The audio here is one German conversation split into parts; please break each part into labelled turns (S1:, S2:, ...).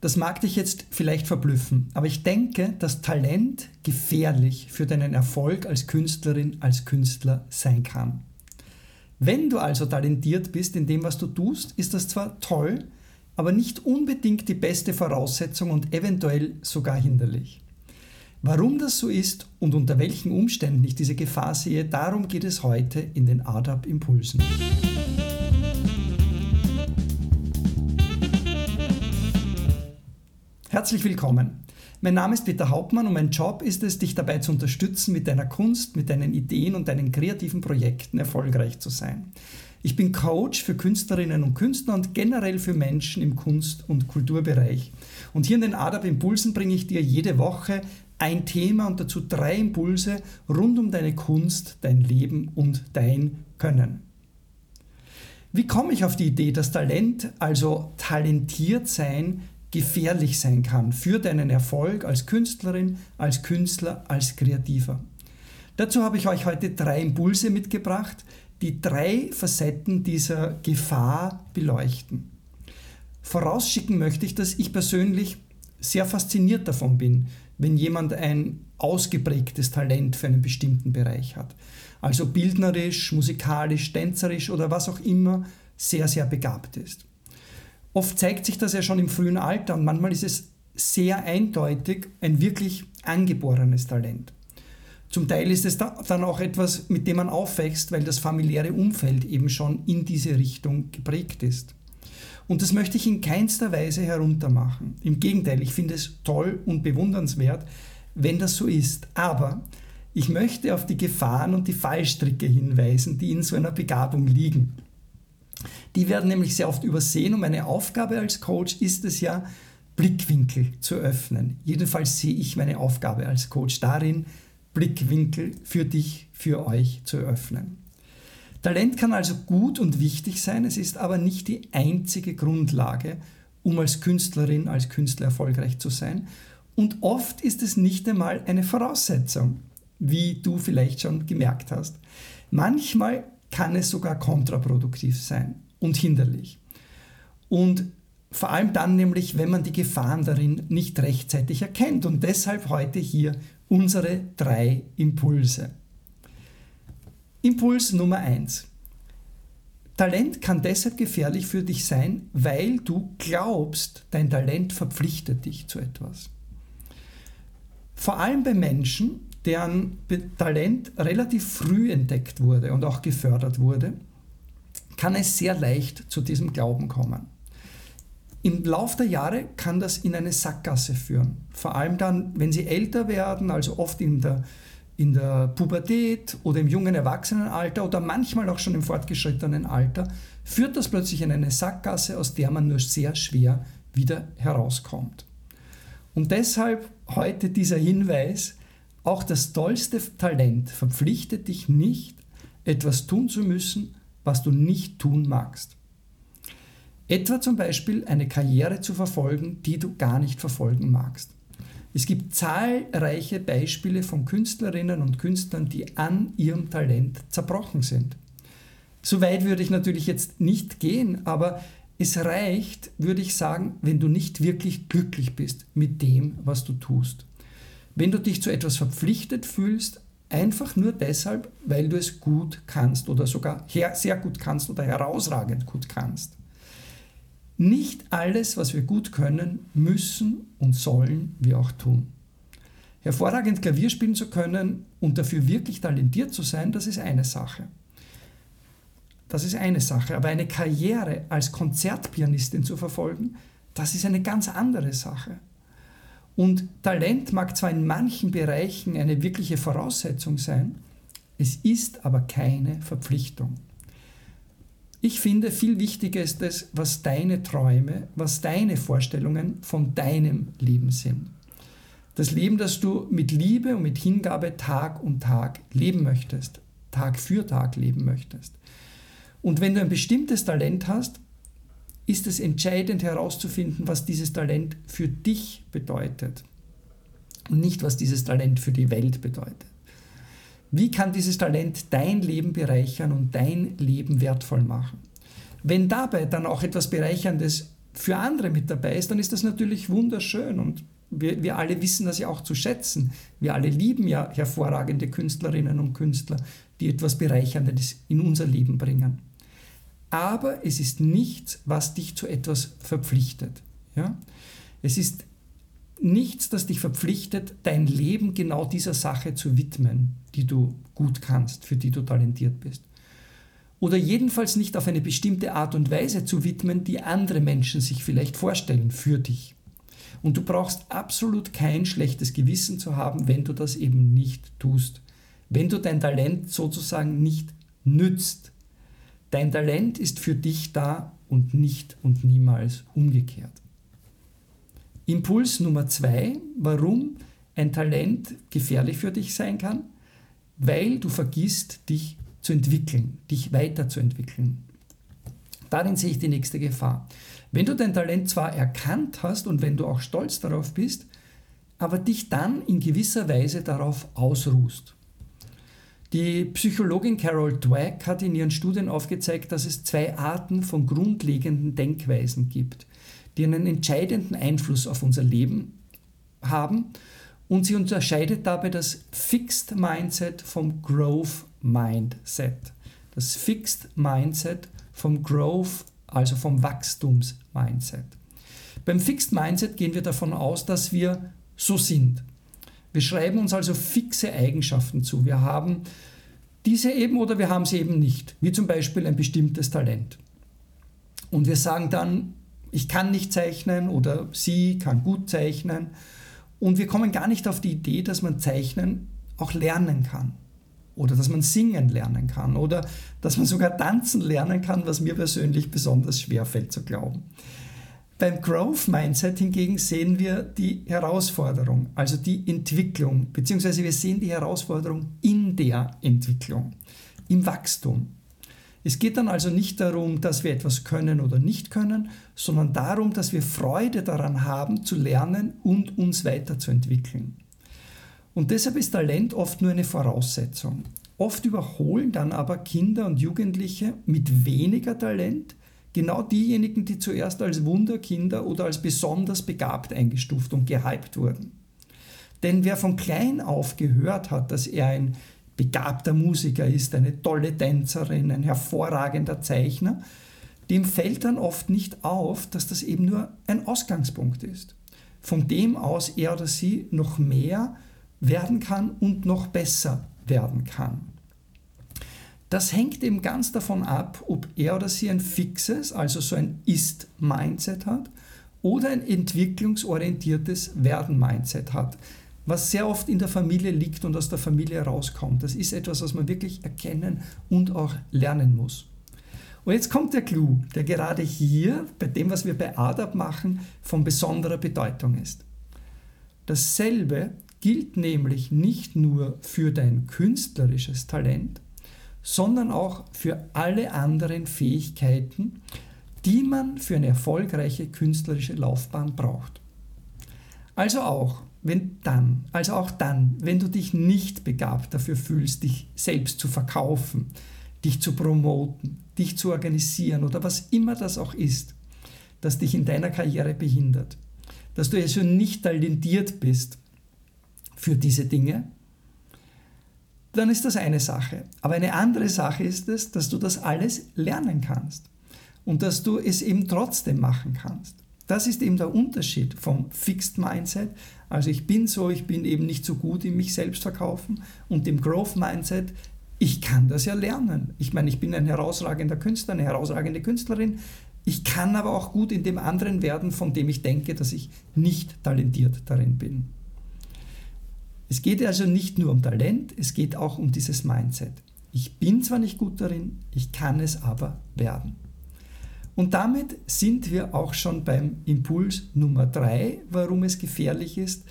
S1: Das mag dich jetzt vielleicht verblüffen, aber ich denke, dass Talent gefährlich für deinen Erfolg als Künstlerin, als Künstler sein kann. Wenn du also talentiert bist in dem, was du tust, ist das zwar toll, aber nicht unbedingt die beste Voraussetzung und eventuell sogar hinderlich. Warum das so ist und unter welchen Umständen ich diese Gefahr sehe, darum geht es heute in den ADAP Impulsen. Herzlich willkommen. Mein Name ist Peter Hauptmann und mein Job ist es, dich dabei zu unterstützen, mit deiner Kunst, mit deinen Ideen und deinen kreativen Projekten erfolgreich zu sein. Ich bin Coach für Künstlerinnen und Künstler und generell für Menschen im Kunst- und Kulturbereich. Und hier in den ADAP Impulsen bringe ich dir jede Woche ein Thema und dazu drei Impulse rund um deine Kunst, dein Leben und dein Können. Wie komme ich auf die Idee, dass Talent, also talentiert sein, gefährlich sein kann für deinen Erfolg als Künstlerin, als Künstler, als Kreativer. Dazu habe ich euch heute drei Impulse mitgebracht, die drei Facetten dieser Gefahr beleuchten. Vorausschicken möchte ich, dass ich persönlich sehr fasziniert davon bin, wenn jemand ein ausgeprägtes Talent für einen bestimmten Bereich hat. Also bildnerisch, musikalisch, tänzerisch oder was auch immer sehr, sehr begabt ist. Oft zeigt sich das ja schon im frühen Alter und manchmal ist es sehr eindeutig ein wirklich angeborenes Talent. Zum Teil ist es dann auch etwas, mit dem man aufwächst, weil das familiäre Umfeld eben schon in diese Richtung geprägt ist. Und das möchte ich in keinster Weise heruntermachen. Im Gegenteil, ich finde es toll und bewundernswert, wenn das so ist. Aber ich möchte auf die Gefahren und die Fallstricke hinweisen, die in so einer Begabung liegen. Die werden nämlich sehr oft übersehen und meine Aufgabe als Coach ist es ja, Blickwinkel zu öffnen. Jedenfalls sehe ich meine Aufgabe als Coach darin, Blickwinkel für dich, für euch zu öffnen. Talent kann also gut und wichtig sein, es ist aber nicht die einzige Grundlage, um als Künstlerin, als Künstler erfolgreich zu sein. Und oft ist es nicht einmal eine Voraussetzung, wie du vielleicht schon gemerkt hast. Manchmal kann es sogar kontraproduktiv sein und hinderlich. Und vor allem dann nämlich, wenn man die Gefahren darin nicht rechtzeitig erkennt. Und deshalb heute hier unsere drei Impulse. Impuls Nummer eins: Talent kann deshalb gefährlich für dich sein, weil du glaubst, dein Talent verpflichtet dich zu etwas. Vor allem bei Menschen, deren Talent relativ früh entdeckt wurde und auch gefördert wurde, kann es sehr leicht zu diesem Glauben kommen. Im Lauf der Jahre kann das in eine Sackgasse führen. Vor allem dann, wenn sie älter werden, also oft in der, in der Pubertät oder im jungen Erwachsenenalter oder manchmal auch schon im fortgeschrittenen Alter, führt das plötzlich in eine Sackgasse, aus der man nur sehr schwer wieder herauskommt. Und deshalb heute dieser Hinweis, auch das tollste Talent verpflichtet dich nicht, etwas tun zu müssen, was du nicht tun magst. Etwa zum Beispiel eine Karriere zu verfolgen, die du gar nicht verfolgen magst. Es gibt zahlreiche Beispiele von Künstlerinnen und Künstlern, die an ihrem Talent zerbrochen sind. So weit würde ich natürlich jetzt nicht gehen, aber es reicht, würde ich sagen, wenn du nicht wirklich glücklich bist mit dem, was du tust. Wenn du dich zu etwas verpflichtet fühlst, einfach nur deshalb, weil du es gut kannst oder sogar sehr gut kannst oder herausragend gut kannst. Nicht alles, was wir gut können, müssen und sollen wir auch tun. Hervorragend Klavier spielen zu können und dafür wirklich talentiert zu sein, das ist eine Sache. Das ist eine Sache. Aber eine Karriere als Konzertpianistin zu verfolgen, das ist eine ganz andere Sache. Und Talent mag zwar in manchen Bereichen eine wirkliche Voraussetzung sein, es ist aber keine Verpflichtung. Ich finde, viel wichtiger ist es, was deine Träume, was deine Vorstellungen von deinem Leben sind. Das Leben, das du mit Liebe und mit Hingabe Tag um Tag leben möchtest, Tag für Tag leben möchtest. Und wenn du ein bestimmtes Talent hast, ist es entscheidend herauszufinden, was dieses Talent für dich bedeutet und nicht, was dieses Talent für die Welt bedeutet. Wie kann dieses Talent dein Leben bereichern und dein Leben wertvoll machen? Wenn dabei dann auch etwas Bereicherndes für andere mit dabei ist, dann ist das natürlich wunderschön und wir, wir alle wissen das ja auch zu schätzen. Wir alle lieben ja hervorragende Künstlerinnen und Künstler, die etwas Bereicherndes in unser Leben bringen. Aber es ist nichts, was dich zu etwas verpflichtet. Ja? Es ist nichts, das dich verpflichtet, dein Leben genau dieser Sache zu widmen, die du gut kannst, für die du talentiert bist. Oder jedenfalls nicht auf eine bestimmte Art und Weise zu widmen, die andere Menschen sich vielleicht vorstellen für dich. Und du brauchst absolut kein schlechtes Gewissen zu haben, wenn du das eben nicht tust. Wenn du dein Talent sozusagen nicht nützt. Dein Talent ist für dich da und nicht und niemals umgekehrt. Impuls Nummer zwei, warum ein Talent gefährlich für dich sein kann, weil du vergisst, dich zu entwickeln, dich weiterzuentwickeln. Darin sehe ich die nächste Gefahr. Wenn du dein Talent zwar erkannt hast und wenn du auch stolz darauf bist, aber dich dann in gewisser Weise darauf ausruhst. Die Psychologin Carol Dweck hat in ihren Studien aufgezeigt, dass es zwei Arten von grundlegenden Denkweisen gibt, die einen entscheidenden Einfluss auf unser Leben haben und sie unterscheidet dabei das Fixed Mindset vom Growth Mindset. Das Fixed Mindset vom Growth also vom Wachstums-Mindset. Beim Fixed Mindset gehen wir davon aus, dass wir so sind. Wir schreiben uns also fixe Eigenschaften zu. Wir haben diese eben oder wir haben sie eben nicht, wie zum Beispiel ein bestimmtes Talent. Und wir sagen dann, ich kann nicht zeichnen oder sie kann gut zeichnen. Und wir kommen gar nicht auf die Idee, dass man Zeichnen auch lernen kann oder dass man singen lernen kann oder dass man sogar tanzen lernen kann, was mir persönlich besonders schwer fällt zu glauben. Beim Growth Mindset hingegen sehen wir die Herausforderung, also die Entwicklung, beziehungsweise wir sehen die Herausforderung in der Entwicklung, im Wachstum. Es geht dann also nicht darum, dass wir etwas können oder nicht können, sondern darum, dass wir Freude daran haben, zu lernen und uns weiterzuentwickeln. Und deshalb ist Talent oft nur eine Voraussetzung. Oft überholen dann aber Kinder und Jugendliche mit weniger Talent genau diejenigen, die zuerst als Wunderkinder oder als besonders begabt eingestuft und gehypt wurden. Denn wer von klein auf gehört hat, dass er ein begabter Musiker ist, eine tolle Tänzerin, ein hervorragender Zeichner, dem fällt dann oft nicht auf, dass das eben nur ein Ausgangspunkt ist, von dem aus er oder sie noch mehr werden kann und noch besser werden kann. Das hängt eben ganz davon ab, ob er oder sie ein fixes, also so ein Ist-Mindset hat oder ein entwicklungsorientiertes Werden-Mindset hat, was sehr oft in der Familie liegt und aus der Familie rauskommt. Das ist etwas, was man wirklich erkennen und auch lernen muss. Und jetzt kommt der Clou, der gerade hier, bei dem, was wir bei ADAP machen, von besonderer Bedeutung ist. Dasselbe gilt nämlich nicht nur für dein künstlerisches Talent, sondern auch für alle anderen Fähigkeiten, die man für eine erfolgreiche künstlerische Laufbahn braucht. Also auch, wenn dann, also auch dann, wenn du dich nicht begabt dafür fühlst, dich selbst zu verkaufen, dich zu promoten, dich zu organisieren oder was immer das auch ist, das dich in deiner Karriere behindert, dass du also nicht talentiert bist für diese Dinge, dann ist das eine Sache. Aber eine andere Sache ist es, dass du das alles lernen kannst und dass du es eben trotzdem machen kannst. Das ist eben der Unterschied vom Fixed Mindset, also ich bin so, ich bin eben nicht so gut in mich selbst verkaufen und dem Growth Mindset, ich kann das ja lernen. Ich meine, ich bin ein herausragender Künstler, eine herausragende Künstlerin. Ich kann aber auch gut in dem anderen werden, von dem ich denke, dass ich nicht talentiert darin bin. Es geht also nicht nur um Talent, es geht auch um dieses Mindset. Ich bin zwar nicht gut darin, ich kann es aber werden. Und damit sind wir auch schon beim Impuls Nummer drei, warum es gefährlich ist.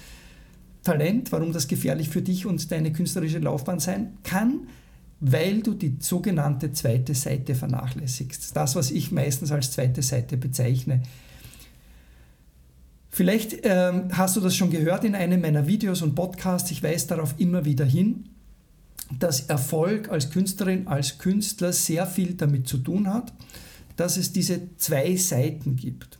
S1: Talent, warum das gefährlich für dich und deine künstlerische Laufbahn sein kann, weil du die sogenannte zweite Seite vernachlässigst. Das, was ich meistens als zweite Seite bezeichne. Vielleicht ähm, hast du das schon gehört in einem meiner Videos und Podcasts. Ich weise darauf immer wieder hin, dass Erfolg als Künstlerin, als Künstler sehr viel damit zu tun hat, dass es diese zwei Seiten gibt.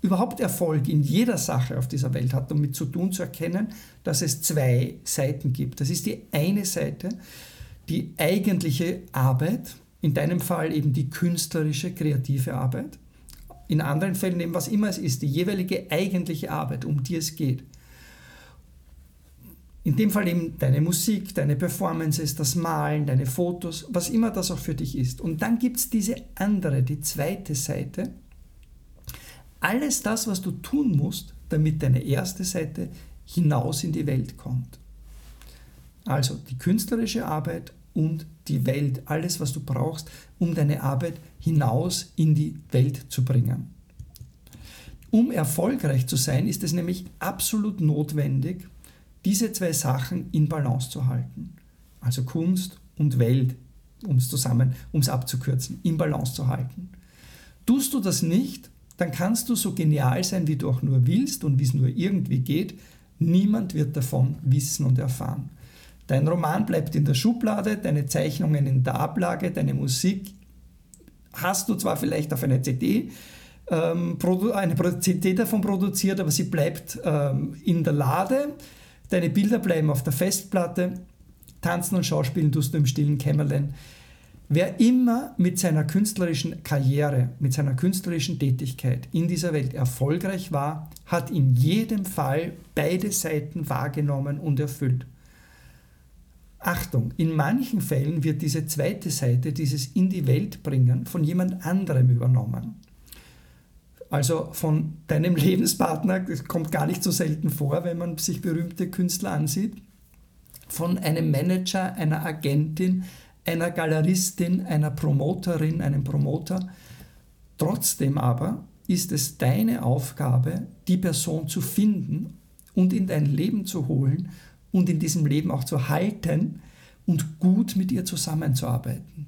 S1: überhaupt Erfolg in jeder Sache auf dieser Welt hat damit zu tun, zu erkennen, dass es zwei Seiten gibt. Das ist die eine Seite, die eigentliche Arbeit, in deinem Fall eben die künstlerische, kreative Arbeit. In anderen Fällen eben, was immer es ist, die jeweilige eigentliche Arbeit, um die es geht. In dem Fall eben deine Musik, deine Performances, das Malen, deine Fotos, was immer das auch für dich ist. Und dann gibt es diese andere, die zweite Seite. Alles das, was du tun musst, damit deine erste Seite hinaus in die Welt kommt. Also die künstlerische Arbeit und die Welt, alles, was du brauchst, um deine Arbeit hinaus in die Welt zu bringen. Um erfolgreich zu sein, ist es nämlich absolut notwendig, diese zwei Sachen in Balance zu halten. Also Kunst und Welt, um es zusammen, um es abzukürzen, in Balance zu halten. Tust du das nicht, dann kannst du so genial sein, wie du auch nur willst und wie es nur irgendwie geht. Niemand wird davon wissen und erfahren. Dein Roman bleibt in der Schublade, deine Zeichnungen in der Ablage, deine Musik hast du zwar vielleicht auf eine CD, ähm, eine CD davon produziert, aber sie bleibt ähm, in der Lade. Deine Bilder bleiben auf der Festplatte. Tanzen und Schauspielen tust du im stillen Kämmerlein. Wer immer mit seiner künstlerischen Karriere, mit seiner künstlerischen Tätigkeit in dieser Welt erfolgreich war, hat in jedem Fall beide Seiten wahrgenommen und erfüllt. Achtung, in manchen Fällen wird diese zweite Seite, dieses in die Welt bringen, von jemand anderem übernommen. Also von deinem Lebenspartner, das kommt gar nicht so selten vor, wenn man sich berühmte Künstler ansieht, von einem Manager, einer Agentin, einer Galeristin, einer Promoterin, einem Promoter. Trotzdem aber ist es deine Aufgabe, die Person zu finden und in dein Leben zu holen und in diesem Leben auch zu halten und gut mit ihr zusammenzuarbeiten.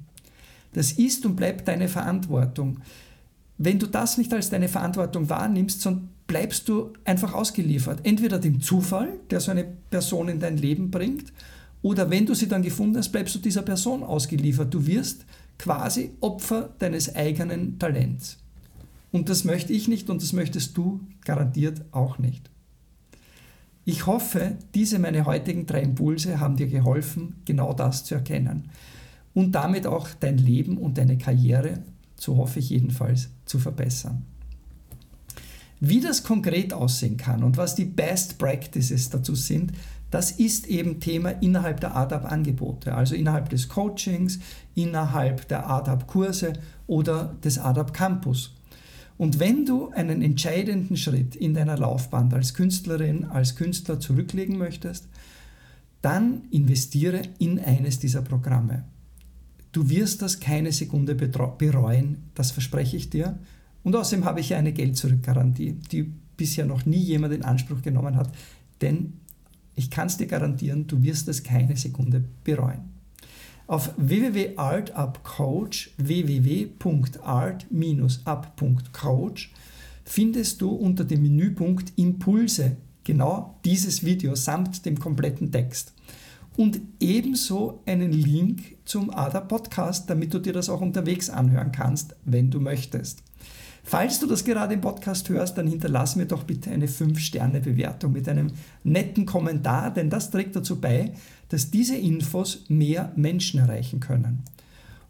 S1: Das ist und bleibt deine Verantwortung. Wenn du das nicht als deine Verantwortung wahrnimmst, dann bleibst du einfach ausgeliefert. Entweder dem Zufall, der so eine Person in dein Leben bringt, oder wenn du sie dann gefunden hast, bleibst du dieser Person ausgeliefert. Du wirst quasi Opfer deines eigenen Talents. Und das möchte ich nicht und das möchtest du garantiert auch nicht. Ich hoffe, diese meine heutigen drei Impulse haben dir geholfen, genau das zu erkennen und damit auch dein Leben und deine Karriere, so hoffe ich jedenfalls, zu verbessern. Wie das konkret aussehen kann und was die Best Practices dazu sind, das ist eben Thema innerhalb der ADAP-Angebote, also innerhalb des Coachings, innerhalb der ADAP-Kurse oder des ADAP Campus. Und wenn du einen entscheidenden Schritt in deiner Laufbahn als Künstlerin, als Künstler zurücklegen möchtest, dann investiere in eines dieser Programme. Du wirst das keine Sekunde bereuen, das verspreche ich dir. Und außerdem habe ich eine Geld-Zurück-Garantie, die bisher noch nie jemand in Anspruch genommen hat, denn ich kann es dir garantieren, du wirst es keine Sekunde bereuen. Auf www.artupcoach, www.art-up.coach findest du unter dem Menüpunkt Impulse genau dieses Video samt dem kompletten Text. Und ebenso einen Link zum ADA Podcast, damit du dir das auch unterwegs anhören kannst, wenn du möchtest. Falls du das gerade im Podcast hörst, dann hinterlass mir doch bitte eine 5-Sterne-Bewertung mit einem netten Kommentar, denn das trägt dazu bei, dass diese Infos mehr Menschen erreichen können.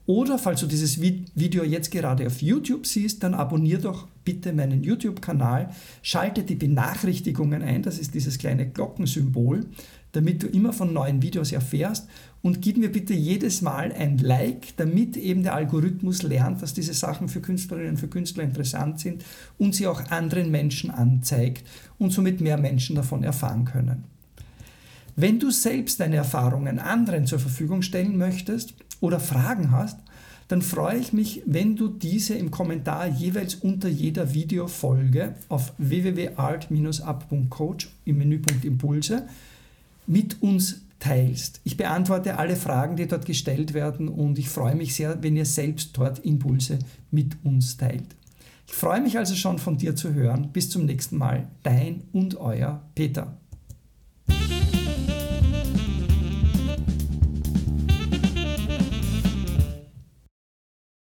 S1: Oder falls du dieses Video jetzt gerade auf YouTube siehst, dann abonniere doch bitte meinen YouTube-Kanal, schalte die Benachrichtigungen ein, das ist dieses kleine Glockensymbol, damit du immer von neuen Videos erfährst und gib mir bitte jedes Mal ein Like, damit eben der Algorithmus lernt, dass diese Sachen für Künstlerinnen und für Künstler interessant sind und sie auch anderen Menschen anzeigt und somit mehr Menschen davon erfahren können. Wenn du selbst deine Erfahrungen anderen zur Verfügung stellen möchtest oder Fragen hast, dann freue ich mich, wenn du diese im Kommentar jeweils unter jeder Videofolge auf www.art-up.coach im Menüpunkt Impulse mit uns teilst. Ich beantworte alle Fragen, die dort gestellt werden und ich freue mich sehr, wenn ihr selbst dort Impulse mit uns teilt. Ich freue mich also schon von dir zu hören. Bis zum nächsten Mal. Dein und euer Peter.